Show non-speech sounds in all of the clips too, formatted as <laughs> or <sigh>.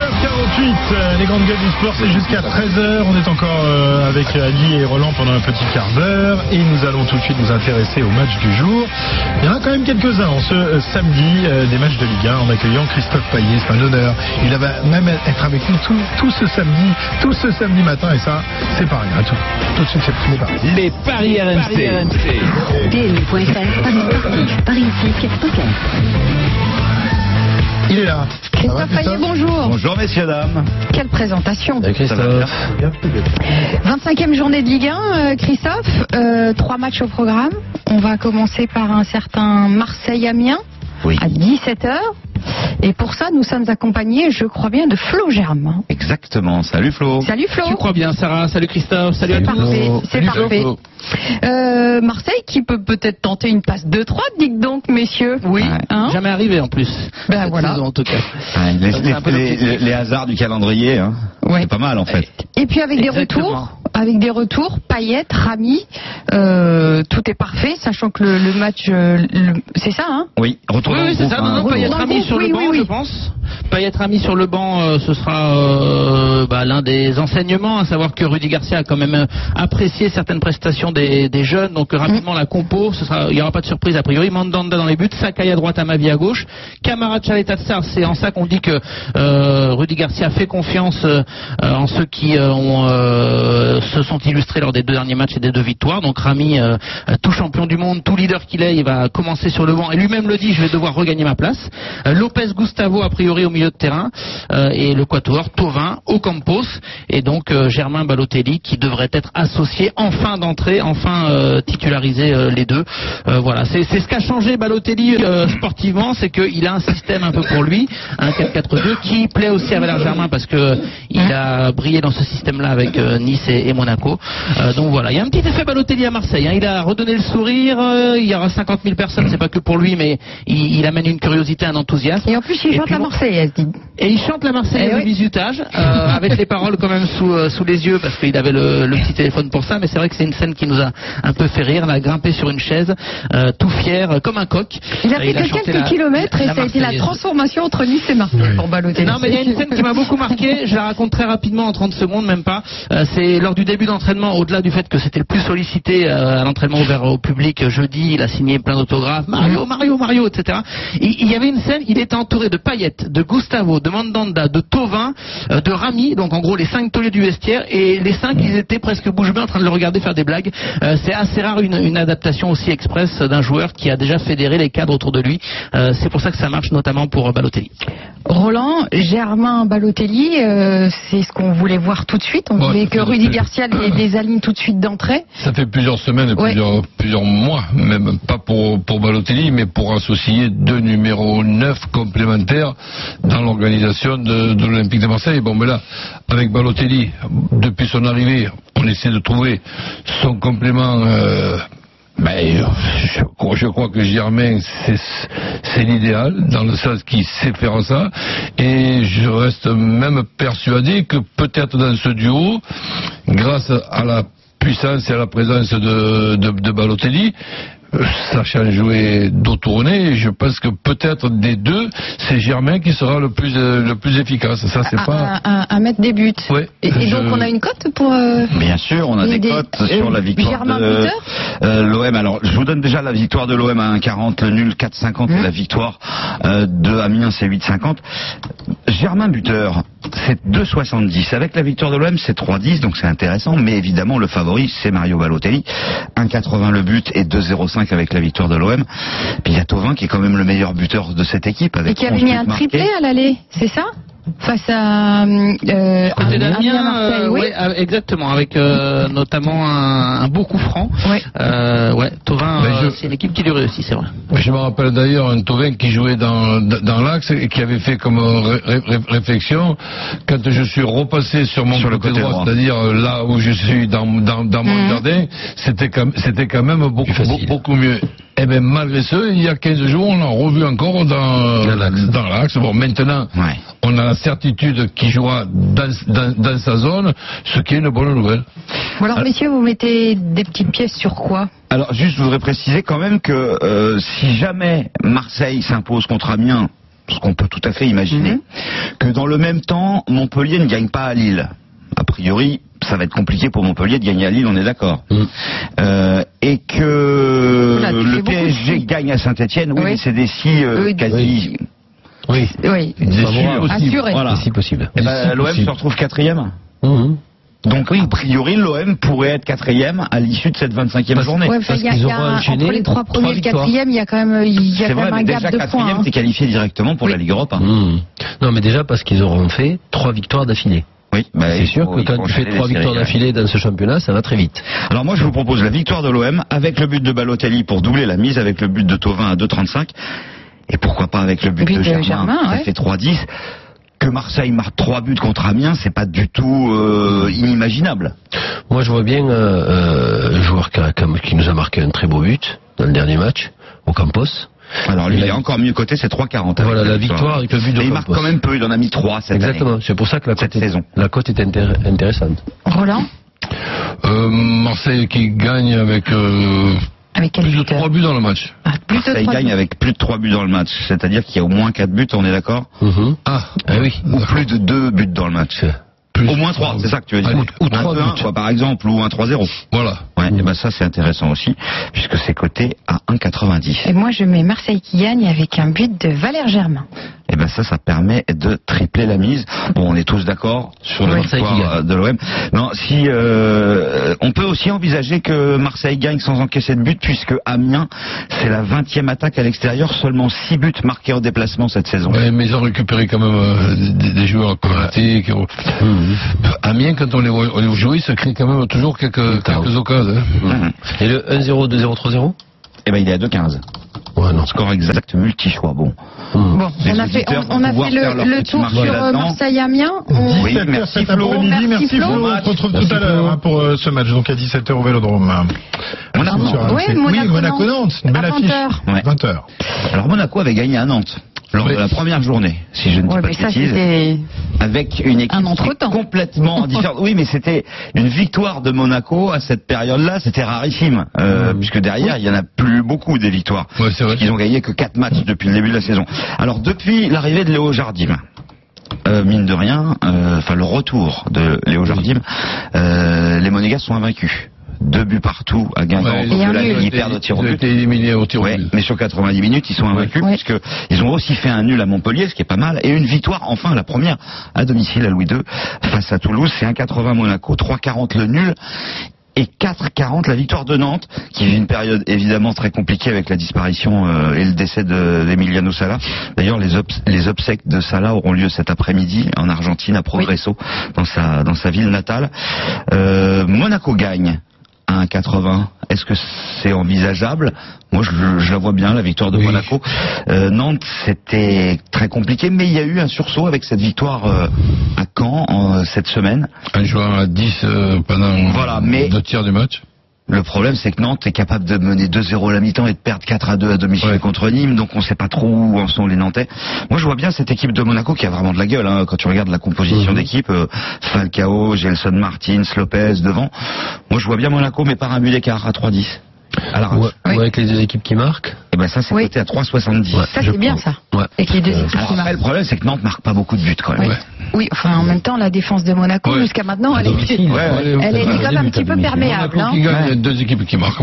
48, euh, les grandes gueules du sport, c'est jusqu'à 13h. On est encore euh, avec Ali et Roland pendant un petit quart d'heure. Et nous allons tout de suite nous intéresser au match du jour. Il y en a quand même quelques-uns en ce euh, samedi, euh, des matchs de Ligue 1, en accueillant Christophe Payet. C'est un honneur. Il va même être avec nous tout, tout ce samedi, tout ce samedi matin. Et ça, c'est pas rien. Tout, tout de suite, c'est premier parti. Les paris RMC. PMU.fr, Paris Paris poker. Il est là. Christophe Payet, bonjour. Bonjour messieurs, dames. Quelle présentation. Bien 25e journée de Ligue 1, euh, Christophe. Euh, trois matchs au programme. On va commencer par un certain Marseille-Amiens Oui. à 17h. Et pour ça, nous sommes accompagnés, je crois bien, de Flo Germain. Exactement. Salut Flo. Salut Flo. Tu crois bien, Sarah. Salut Christophe. Salut, à tous. Parfait, c'est Salut, parfait. Flo. Euh, Marseille qui peut peut-être tenter une passe 2-3, dites donc, messieurs. Oui, Ouais. Hein jamais arrivé en plus. Ben Cette voilà. saison, en tout cas. Ouais, les, C'est un peu les- hasards du calendrier, hein. Ouais. c'est pas mal en fait. Et puis avec des retours, avec des retours, Payet, Rami, euh, tout est parfait, sachant que le, le match, euh, le- c'est ça, hein? Oui, retour Oui, c'est ça. hein. Non, Payet Rami sur le oui, banc, oui, oui. je pense. Payet Rami sur le banc, euh, ce sera euh, bah, l'un des enseignements, à savoir que Rudy Garcia a quand même euh, apprécié certaines prestations des, des jeunes. Donc rapidement la compo, ce sera, il n'y aura pas de surprise a priori. Mandanda dans les buts, Sakai à droite, Amavi à gauche, Camara Chaletatsar. C'est en ça qu'on dit que euh, Rudy Garcia fait confiance euh, en ceux qui euh, ont, se sont illustrés lors des deux derniers matchs et des deux victoires. Donc Rami, tout champion du monde, tout leader qu'il est, il va commencer sur le banc. Et lui-même le dit, je vais devoir regagner ma place. Lopez Gustavo a priori au milieu de terrain euh, et le quatuor Tovin, Ocampos et donc euh, Germain Balotelli qui devrait être associé en fin d'entrée, enfin euh, titulariser euh, les deux. Voilà, c'est ce qu'a changé Balotelli sportivement, c'est qu'il a un système un peu pour lui, un 4-4-2 qui plaît aussi à Valère Germain parce que il a brillé dans ce système-là avec Nice et, Monaco. Donc voilà, il y a un petit effet Balotelli à Marseille. hein. Il a redonné le sourire. il y aura 50 000 personnes, c'est pas que pour lui, mais il, amène une curiosité, un enthousiasme. Et en plus, il chante la Marseillaise, dit. et il chante la Marseillaise Eh oui. au bisutage, euh, <laughs> avec les paroles quand même sous, euh, sous les yeux, parce qu'il avait le, le petit téléphone pour ça, mais c'est vrai que c'est une scène qui nous a un peu fait rire. Il a grimpé sur une chaise, euh, tout fier, comme un coq. Il a Euh, fait que quelques la- kilomètres et la ça a été la transformation entre Nice et Marseille Oui. pour Balotelli. Non, mais il y a une scène qui m'a beaucoup marqué. Je la raconte très rapidement en 30 secondes, même pas. Euh, c'est lors du début d'entraînement, au-delà du fait que c'était le plus sollicité euh, à l'entraînement ouvert au public jeudi, il a signé plein d'autographes. Mario, Mario, Mario, etc. Il, il y avait une scène, il était entouré de Payet, de Gustavo, de Mandanda, de Tovin, euh, de Rami, donc en gros les cinq tauliers du vestiaire, et les cinq, ils étaient presque bouche bée en train de le regarder faire des blagues. Euh, c'est assez rare une, une adaptation aussi express d'un joueur qui a déjà fédéré les cadres autour de lui. Euh, c'est pour ça que ça marche notamment pour euh, Balotelli. Roland, Germain Balotelli, euh, c'est ce qu'on voulait voir tout de suite. On Ouais, voulait que Rudy. Garcia les, les aligne tout de suite d'entrée. Ça fait plusieurs semaines, et Ouais. plusieurs, plusieurs mois, même pas pour, pour Balotelli, mais pour associer deux numéros 9 complémentaires dans l'organisation de, l'Olympique de Marseille. Bon, mais là, avec Balotelli, depuis son arrivée, on essaie de trouver son complément. euh, ben, je, crois- que Germain, c'est l'idéal, dans le sens qu'il sait faire ça. Et je reste même persuadé que peut-être dans ce duo, grâce à la puissance et à la présence de, Balotelli, sachant jouer dos tourné, je pense que peut-être des deux, c'est Germain qui sera le plus euh, le plus efficace. Ça, c'est pas. à- à- à mettre des buts. Ouais. Et, et Je- donc on a une cote pour. euh, Bien sûr, on a des, des- cotes euh, sur la victoire Germain de buteur euh, l'OM. Alors, je vous donne déjà la victoire de l'OM à 1,40, le nul 4,50 et la victoire euh, de Amiens c'est 8,50. Germain buteur, c'est 2,70. Avec la victoire de l'OM, c'est 3,10, donc c'est intéressant. Mais évidemment, le favori, c'est Mario Balotelli. 1,80 le but et 2,05 avec la victoire de l'OM. Puis il y a Tovin qui est quand même le meilleur buteur de cette équipe. Avec et qui avait 11 mis un triplé à l'aller, c'est ça? Face à. Euh, Côté Amiens, d'Amiens, Marseille, euh, oui. ouais, euh, exactement, avec euh, notamment un, un beau coup franc. Ouais. Euh, ouais, Tovin, euh, je- c'est une équipe qui lui réussit, c'est vrai. Je me rappelle d'ailleurs un Tovin qui jouait dans, dans l'axe et qui avait fait comme ré- ré- réflexion quand je suis repassé sur mon Sur le côté, droit, droit. c'est-à-dire là où je suis dans, dans, dans mon Mhm. jardin, c'était quand, c'était quand même beaucoup, beaucoup mieux. Eh bien, malgré ce, il y a 15 jours, on l'a revu encore dans, dans l'axe. Bon, maintenant, Ouais. on a la certitude qu'il jouera dans, dans- dans sa zone, ce qui est une bonne nouvelle. Bon alors messieurs, vous mettez des petites pièces sur quoi? Alors juste, je voudrais préciser quand même que euh, si jamais Marseille s'impose contre Amiens, ce qu'on peut tout à fait imaginer, Mhm. que dans le même temps, Montpellier ne gagne pas à Lille. A priori, ça va être compliqué pour Montpellier de gagner à Lille, on est d'accord. Euh, et que gagne à Saint-Etienne, oui, Oui. mais c'est des si euh, Oui, quasi... Oui, Oui, Des si. Voilà. si possible. Eh ben, L'OM se retrouve quatrième. Mhm. Donc a priori, l'OM pourrait être quatrième à l'issue de cette 25e journée. Ouais, Parce y a, y a entre les trois trois premiers et le quatrième, il y a quand même, il y a quand vrai, même un mais gap déjà de points. quatrième, hein. t'es qualifié directement pour la Ligue Europa. hein. Mhm. Non, mais déjà parce qu'ils auront fait trois victoires d'affilée. Oui, bah, C'est sûr faut- que quand tu fais trois victoires séries, d'affilée dans ce championnat, ça va très vite. Alors moi je vous propose la victoire de l'OM avec le but de Balotelli pour doubler la mise, avec le but de Tovin à 2,35 et pourquoi pas avec le but, But de de Germain, Germain, ça ouais. fait 3-10. Que Marseille marque trois buts contre Amiens, c'est pas du tout euh, inimaginable. Moi, je vois bien euh, euh, un joueur qui, a- qui nous a marqué un très beau but dans le dernier match, au Campos. Alors lui, il est encore mieux coté, c'est 3,40. Voilà, la victoire avec le but de Et il marque quand même peu, il en a mis 3 cette Exactement. C'est pour ça que la Cette cote est, saison. la cote est intér- intéressante. Roland, Euh, Marseille qui gagne avec euh, avec quel plus de buteur 3 buts dans le match. Ah, plus de Marseille trois gagne buts. avec plus de 3 buts dans le match, c'est-à-dire qu'il y a au moins 4 buts, on est d'accord Mhm. Ah, Ah oui. Ou plus de 2 buts dans le match. Plus- Au moins 3, c'est ça que tu veux dire Ou ou 3 trois buts. par exemple, ou un 3-0. Voilà. Ouais, et ben ça c'est intéressant aussi, puisque c'est coté à 1,90. Et moi, je mets Marseille qui gagne avec un but de Valère Germain. Et ben ça, ça permet de tripler la mise. Bon, on est tous d'accord sur la qui victoire euh, de l'OM. Non, si euh, on peut aussi envisager que Marseille gagne sans encaisser de but, puisque Amiens, c'est la 20e attaque à l'extérieur, seulement 6 buts marqués en déplacement cette saison. Ouais, mais ils ont récupéré quand même euh, des, des joueurs Raté, qui ont- Amiens, quand on les voit, on les voit jouer, ça crée quand même toujours quelques, quelques occasions. hein. Mhm. Et le 1-0, 2-0, 3-0 Et ben il est à 2,15. Ouais, non. Score exact multi-choix. Bon. Mhm. Bon, on a fait, on, on a fait le, le tour sur euh. Marseille-Amiens. On- Oui, 17h merci Flo. Merci, Merci Flo. Flo. On se retrouve Merci, tout à l'heure hein, pour euh, ce match, donc à 17h au Vélodrome. Monaco. RMC. Ouais, oui, Monaco, Monaco-Nantes, une belle affiche. 20h. Ouais. 20h. Alors Monaco avait gagné à Nantes lors Oui. de la première journée, si je ne dis Ouais, pas de ça, bêtises. c'était. avec une équipe Un complètement <laughs> différente. Oui, mais c'était une victoire de Monaco à cette période-là, c'était rarissime, euh, puisque derrière il y en a plus beaucoup des victoires. Ouais, c'est vrai. Ils ont gagné que quatre matchs depuis le début de la saison. Alors depuis l'arrivée de Léo Jardim. euh, mine de rien, euh, enfin le retour de Léo Jardim, euh, les Monégas sont invaincus. Deux buts partout à Guingamp. Ouais, de ils perdent au tir au but. Ouais, mais sur 90 minutes, ils sont invaincus Ouais. puisque ils ont aussi fait un nul à Montpellier, ce qui est pas mal, et une victoire, enfin la première à domicile à Louis II face à Toulouse. C'est 1,80 Monaco, 3,40 le nul. Et 4,40 la victoire de Nantes, qui vit une période évidemment très compliquée avec la disparition euh, et le décès de- d'Emiliano Sala. D'ailleurs, les, obs- les obsèques de Sala auront lieu cet après-midi en Argentine, à Progresso, dans sa dans sa ville natale. Euh, Monaco gagne à 1,80. Est-ce que c'est envisageable? Moi, je, je la vois bien, la victoire de Oui. Monaco. Euh, Nantes, c'était très compliqué, mais il y a eu un sursaut avec cette victoire euh, à Caen en, cette semaine. En jouant à 10 euh, pendant Voilà, mais- deux tiers du match. Le problème, c'est que Nantes est capable de mener 2-0 à la mi-temps et de perdre 4 à 2 à domicile Ouais. contre Nîmes, donc on sait pas trop où en sont les Nantais. Moi, je vois bien cette équipe de Monaco qui a vraiment de la gueule. Hein, quand tu regardes la composition d'équipe, euh, Falcao, Gelson Martins, Lopez devant. Moi, je vois bien Monaco, mais par un but d'écart à 3-10. À la Ou, rage. ou avec les deux équipes qui marquent Et ben ça, c'est Oui. coté à 3,70. Ouais. Ça, c'est bien, ça. Ouais. Avec les deux équipes Alors qui après, marquent. le problème, c'est que Nantes marque pas beaucoup de buts quand même. Oui, enfin, en même temps, la défense de Monaco, Ouais. jusqu'à maintenant, elle était, domicile. Ouais, ouais. elle était quand même un petit peu perméable. Monaco hein. qui gagne, Ouais. il y a deux équipes qui marquent.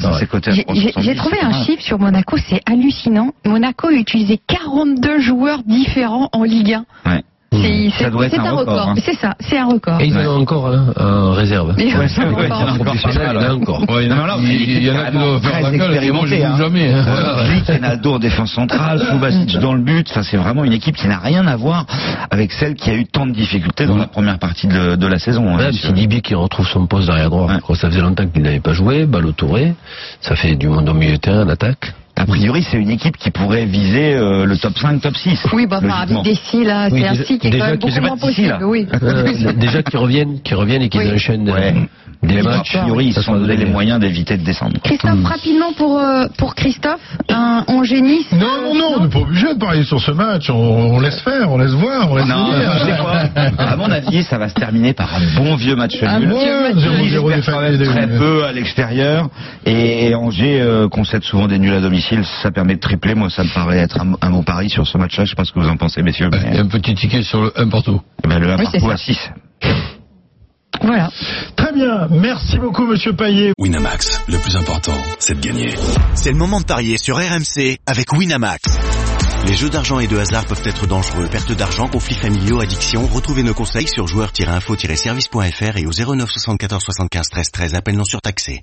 Ça, c'est coté à J'ai- J'ai 3,70. j'ai trouvé un chiffre sur Monaco, c'est hallucinant. Monaco a utilisé 42 joueurs différents en Ligue 1. Ouais. C'est être c'est un un record, record. hein. C'est ça, c'est un record. Et ils Ouais. en ont encore hein, en réserve. Ouais, ouais, il y en a encore il y en a ouais. encore. Ouais, il y en a- Non, non, c'est une il équipe y en a qui doivent faire très la gueule, et moi je joue hein. jamais. hein. Vic, Ronaldo en défense centrale, Kovacic dans le but. Enfin, c'est vraiment une équipe qui n'a rien à voir avec celle qui a eu tant de difficultés dans la première partie de, de la saison. hein, c'est Dibier qui retrouve son poste d'arrière droit. Ça faisait longtemps qu'il n'avait pas joué. Balle au touré. Ça fait du monde au milieu de terrain, en attaque. A priori, c'est une équipe qui pourrait viser euh, le top 5, top 6. Oui, bah, enfin, logiquement. avec Dessy, là, Oui, c'est un déjà- site qui est quand même beaucoup moins possible. là. Oui. Euh, <laughs> déjà qu'ils reviennent, qu'ils reviennent et qu'ils Oui. enchaînent Ouais. euh, des Mais bon, matchs. a priori, ils se sont donné les moyens d'éviter de descendre. Christophe, rapidement pour, euh, pour Christophe, un. Non, non, non, on n'est pas obligé de parier sur ce match. On, on laisse faire, on laisse voir, on laisse Non, venir. quoi? À mon avis, ça va se terminer par un bon vieux match Un nul. bon vieux match nul. des- très peu à l'extérieur et, Angers concède souvent des nuls à domicile. Ça permet de tripler. Moi, ça me paraît être un, un bon pari sur ce match-là. Je sais pas ce que vous en pensez, messieurs. Mais, a un petit ticket sur le 1 partout. ben, le 1 Oui, c'est partout à 6. Voilà. Très bien, merci beaucoup, monsieur Payet. Winamax, le plus important, c'est de gagner. C'est le moment de parier sur RMC avec Winamax. Les jeux d'argent et de hasard peuvent être dangereux. Perte d'argent, conflits familiaux, addiction. Retrouvez nos conseils sur joueurs-info-service.fr et au 09 74 75 13 13. Appel non surtaxé.